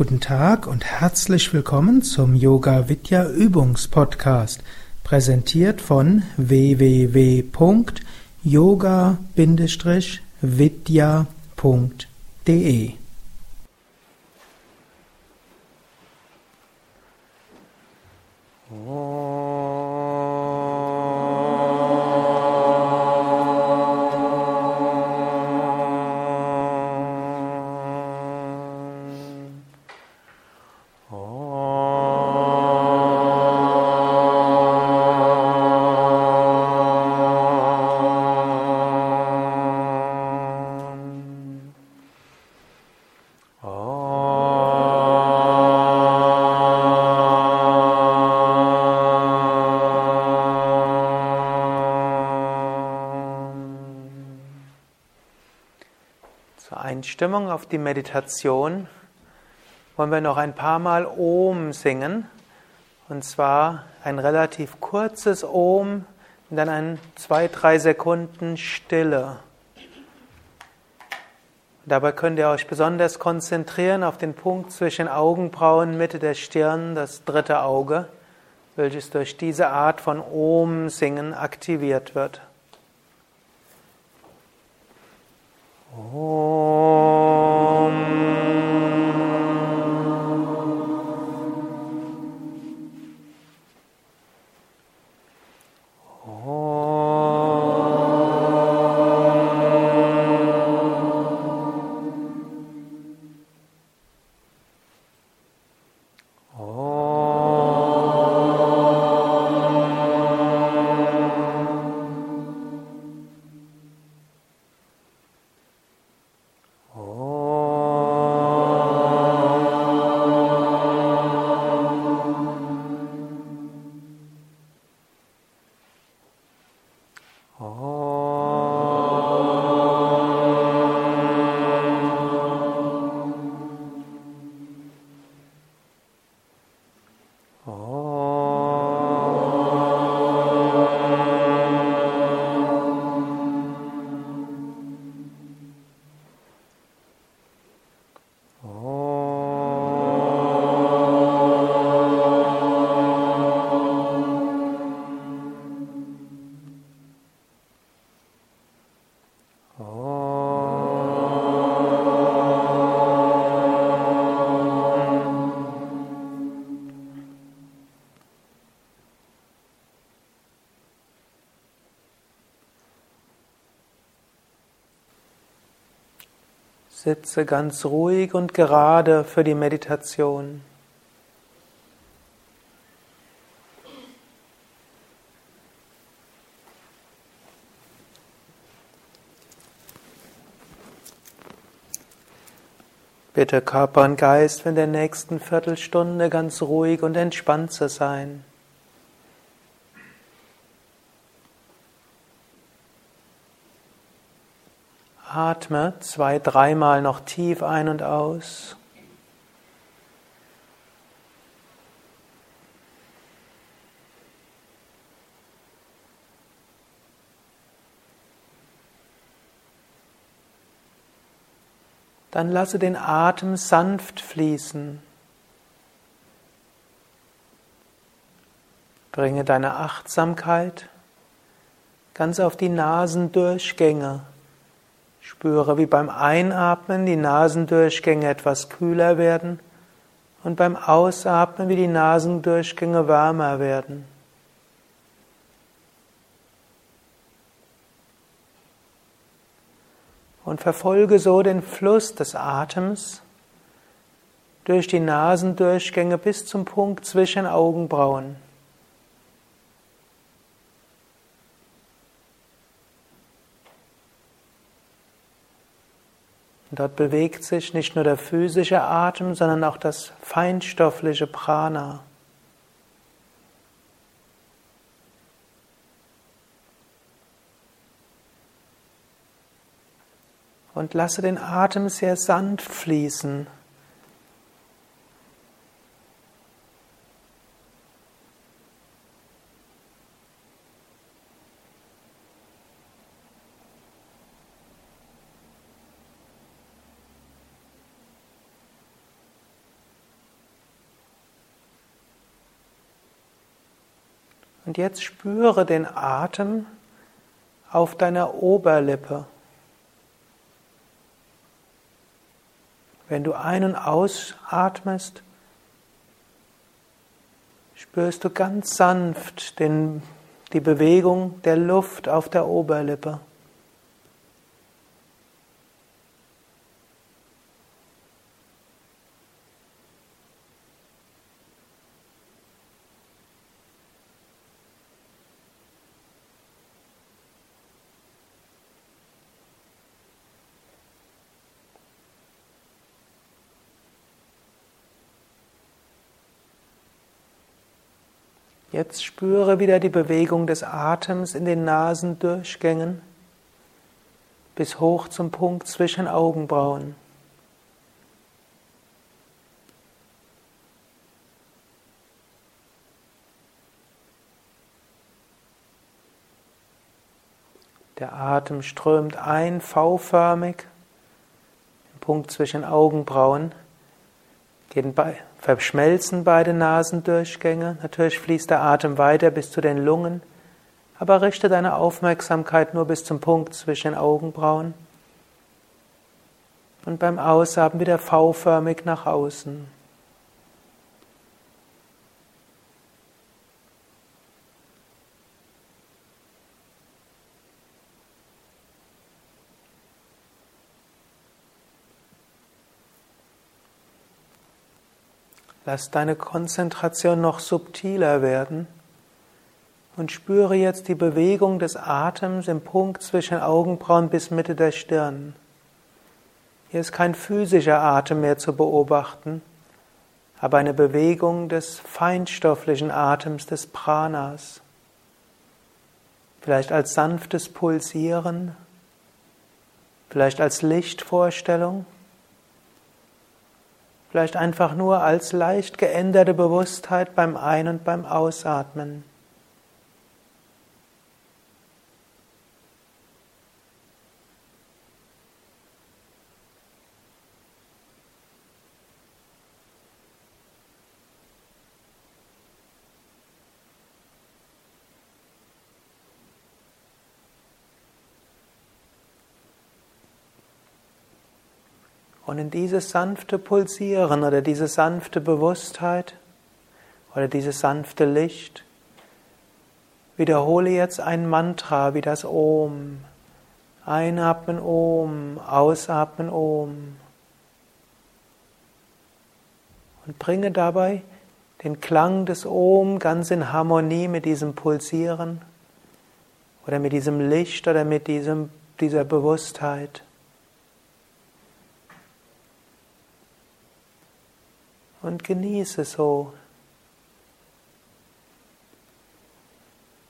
Guten Tag und herzlich willkommen zum Yoga Vidya Übungspodcast, präsentiert von www.yoga-vidya.de. Einstimmung auf die Meditation wollen wir noch ein paar Mal Om singen. Und zwar ein relativ kurzes Om und dann ein zwei, drei Sekunden Stille. Dabei könnt ihr euch besonders konzentrieren auf den Punkt zwischen Augenbrauen, Mitte der Stirn, das dritte Auge, welches durch diese Art von Om singen aktiviert wird. Om. 哦 Sitze ganz ruhig und gerade für die Meditation. Bitte Körper und Geist in der nächsten Viertelstunde ganz ruhig und entspannt zu sein. Atme zwei, dreimal noch tief ein und aus. Dann lasse den Atem sanft fließen. Bringe deine Achtsamkeit ganz auf die Nasendurchgänge. Spüre, wie beim Einatmen die Nasendurchgänge etwas kühler werden und beim Ausatmen, wie die Nasendurchgänge wärmer werden. Und verfolge so den Fluss des Atems durch die Nasendurchgänge bis zum Punkt zwischen Augenbrauen. Dort bewegt sich nicht nur der physische Atem, sondern auch das feinstoffliche Prana. Und lasse den Atem sehr sanft fließen. Und jetzt spüre den Atem auf deiner Oberlippe. Wenn du ein- und ausatmest, spürst du ganz sanft den, die Bewegung der Luft auf der Oberlippe. Jetzt spüre wieder die Bewegung des Atems in den Nasendurchgängen bis hoch zum Punkt zwischen Augenbrauen. Der Atem strömt ein V-förmig, Punkt zwischen Augenbrauen, geht bei verschmelzen beide Nasendurchgänge. Natürlich fließt der Atem weiter bis zu den Lungen, aber richte deine Aufmerksamkeit nur bis zum Punkt zwischen den Augenbrauen. Und beim Ausatmen wieder V-förmig nach außen. Lass deine Konzentration noch subtiler werden und spüre jetzt die Bewegung des Atems im Punkt zwischen Augenbrauen bis Mitte der Stirn. Hier ist kein physischer Atem mehr zu beobachten, aber eine Bewegung des feinstofflichen Atems des Pranas. Vielleicht als sanftes Pulsieren, vielleicht als Lichtvorstellung. Vielleicht einfach nur als leicht geänderte Bewusstheit beim Ein- und beim Ausatmen. Und in dieses sanfte Pulsieren oder diese sanfte Bewusstheit oder dieses sanfte Licht wiederhole jetzt ein Mantra wie das Om. Einatmen Om, ausatmen Om. Und bringe dabei den Klang des Om ganz in Harmonie mit diesem Pulsieren oder mit diesem Licht oder mit diesem, dieser Bewusstheit. Und genieße so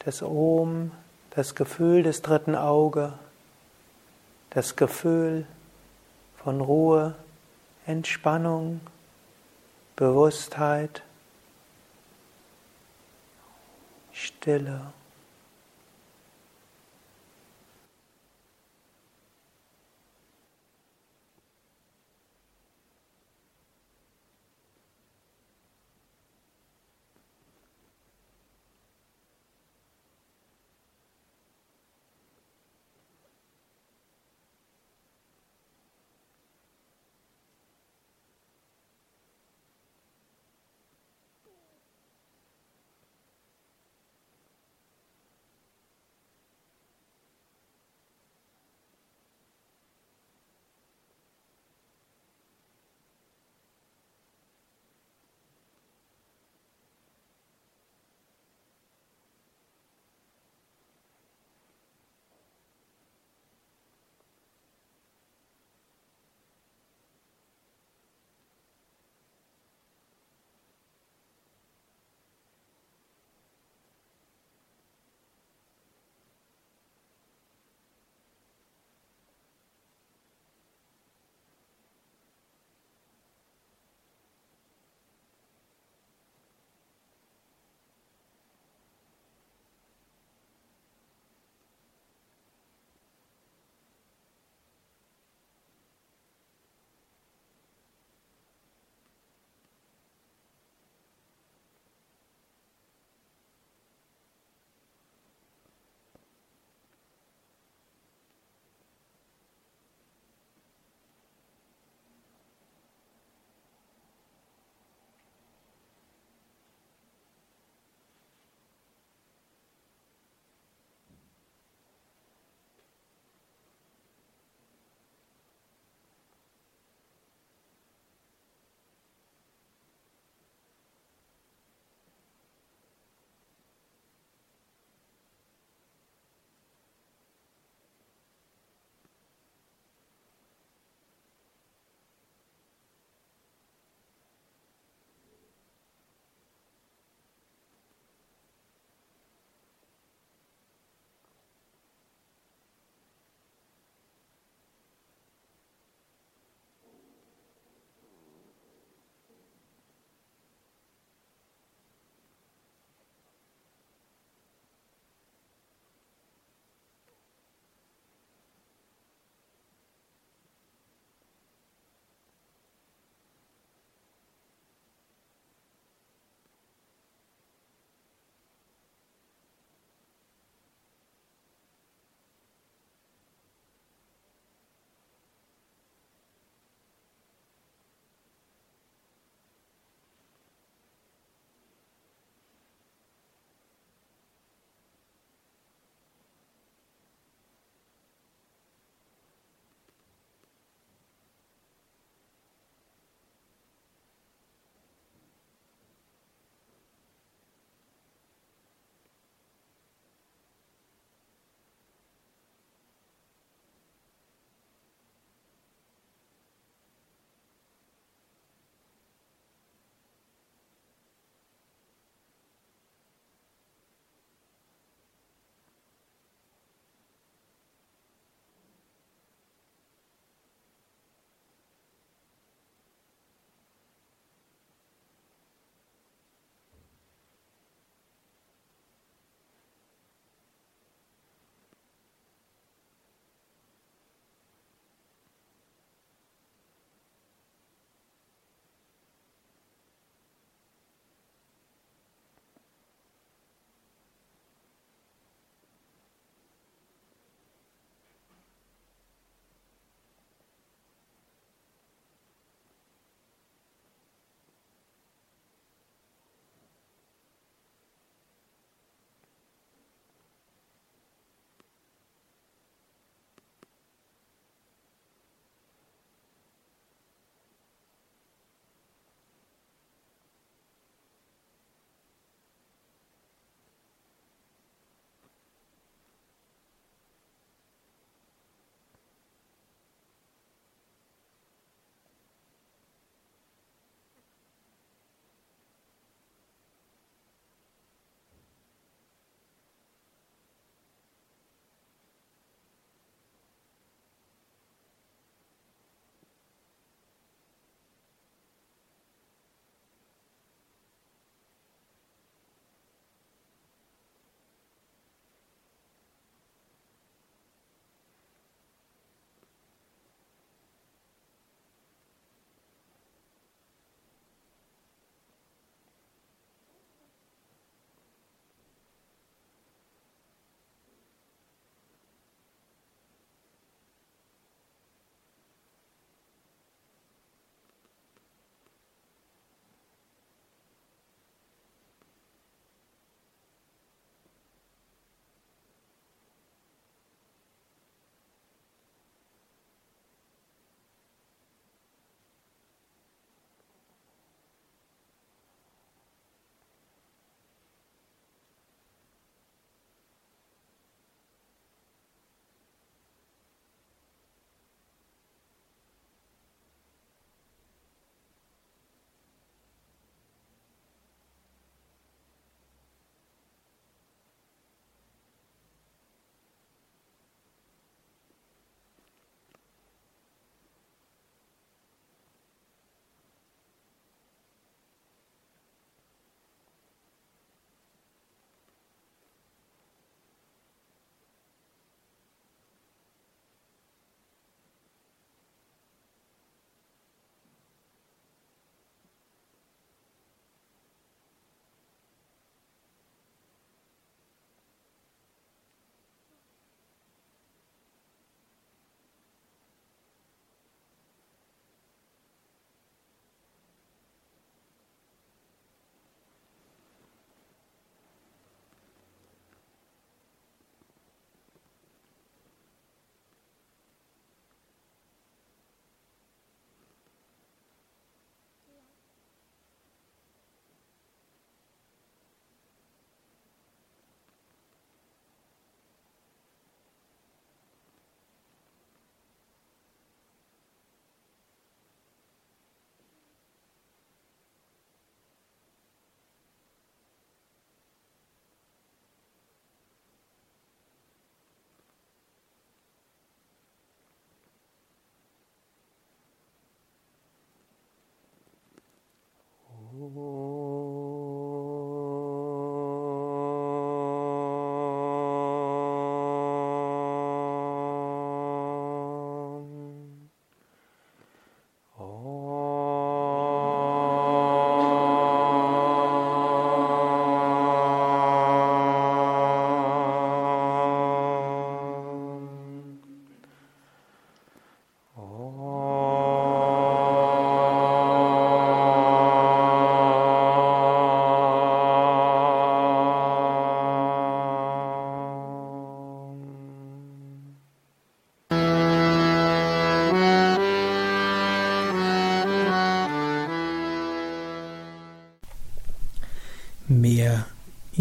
das Om, das Gefühl des dritten Auge, das Gefühl von Ruhe, Entspannung, Bewusstheit, Stille.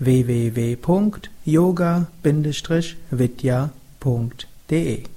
www.yoga-vidya.de